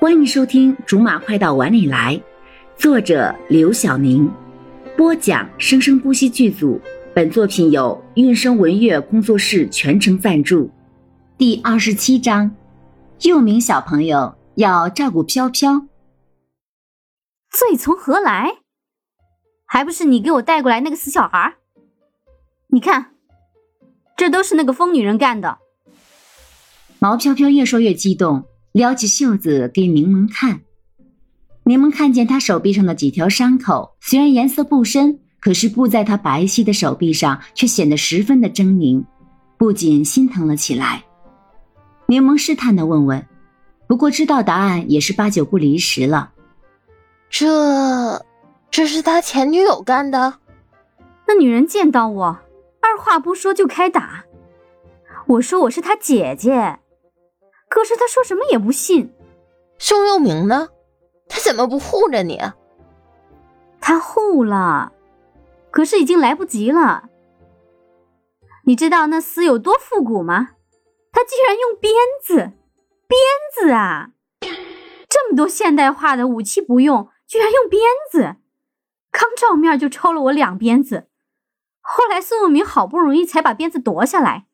欢迎收听《竹马快到碗里来》，作者刘晓宁，播讲生生不息剧组。本作品由韵声文乐工作室全程赞助。第二十七章，幼名小朋友要照顾飘飘。罪从何来？还不是你给我带过来那个死小孩？你看，这都是那个疯女人干的。毛飘飘越说越激动。撩起袖子给柠檬看，柠檬看见他手臂上的几条伤口，虽然颜色不深，可是布在他白皙的手臂上却显得十分的狰狞，不禁心疼了起来。柠檬试探的问问，不过知道答案也是八九不离十了。这，这是他前女友干的？那女人见到我，二话不说就开打。我说我是他姐姐。可是他说什么也不信。宋佑明呢？他怎么不护着你？他护了，可是已经来不及了。你知道那厮有多复古吗？他居然用鞭子，鞭子啊！这么多现代化的武器不用，居然用鞭子，刚照面就抽了我两鞭子。后来宋佑明好不容易才把鞭子夺下来，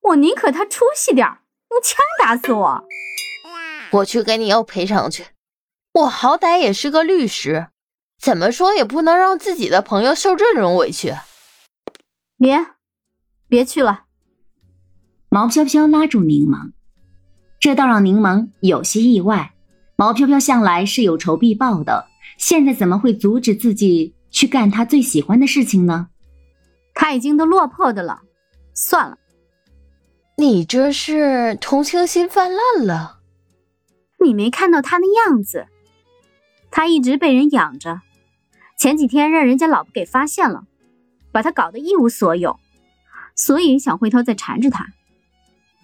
我宁可他出息点儿。用枪打死我！我去给你要赔偿去。我好歹也是个律师，怎么说也不能让自己的朋友受这种委屈。别，别去了。毛飘飘拉住柠檬，这倒让柠檬有些意外。毛飘飘向来是有仇必报的，现在怎么会阻止自己去干他最喜欢的事情呢？他已经都落魄的了，算了。你这是同情心泛滥了？你没看到他那样子，他一直被人养着，前几天让人家老婆给发现了，把他搞得一无所有，所以想回头再缠着他。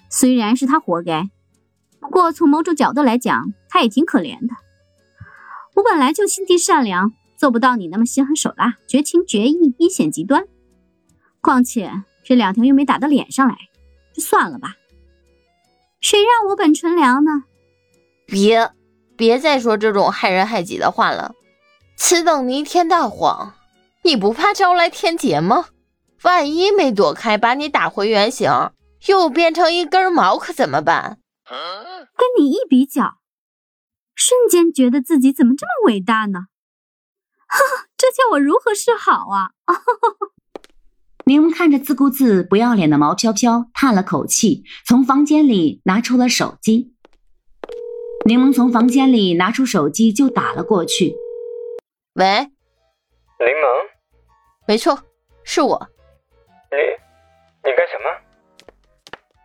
虽然是他活该，不过从某种角度来讲，他也挺可怜的。我本来就心地善良，做不到你那么心狠手辣、绝情绝义、阴险极端。况且这两天又没打到脸上来。算了吧，谁让我本纯良呢？别，别再说这种害人害己的话了。此等弥天大谎，你不怕招来天劫吗？万一没躲开，把你打回原形，又变成一根毛，可怎么办？跟你一比较，瞬间觉得自己怎么这么伟大呢？哈，这叫我如何是好啊？柠檬看着自顾自不要脸的毛飘飘，叹了口气，从房间里拿出了手机。柠檬从房间里拿出手机就打了过去。喂，柠檬，没错，是我。你，你干什么？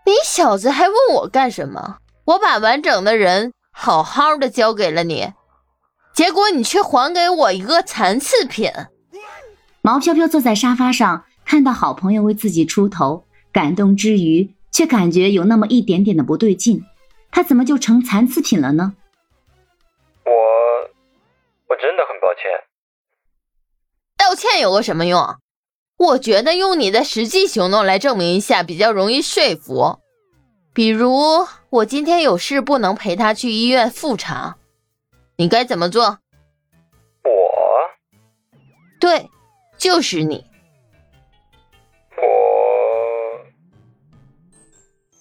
你小子还问我干什么？我把完整的人好好的交给了你，结果你却还给我一个残次品。毛飘飘坐在沙发上。看到好朋友为自己出头，感动之余，却感觉有那么一点点的不对劲。他怎么就成残次品了呢？我，我真的很抱歉。道歉有个什么用？我觉得用你的实际行动来证明一下比较容易说服。比如，我今天有事不能陪他去医院复查，你该怎么做？我，对，就是你。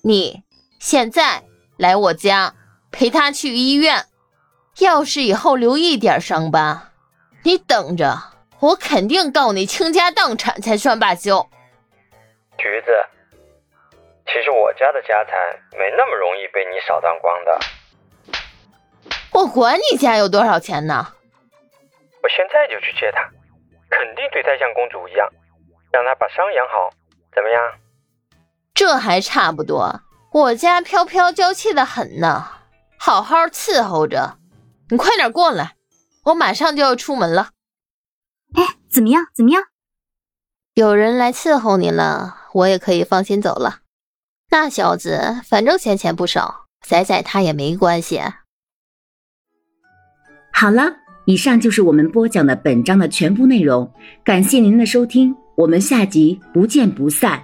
你现在来我家陪他去医院，要是以后留一点伤疤，你等着，我肯定告你倾家荡产才算罢休。橘子，其实我家的家产没那么容易被你扫荡光的。我管你家有多少钱呢？我现在就去接他，肯定对她像公主一样，让他把伤养好，怎么样？这还差不多，我家飘飘娇气的很呢，好好伺候着。你快点过来，我马上就要出门了。哎，怎么样？怎么样？有人来伺候你了，我也可以放心走了。那小子反正闲钱不少，宰宰他也没关系。好了，以上就是我们播讲的本章的全部内容，感谢您的收听，我们下集不见不散。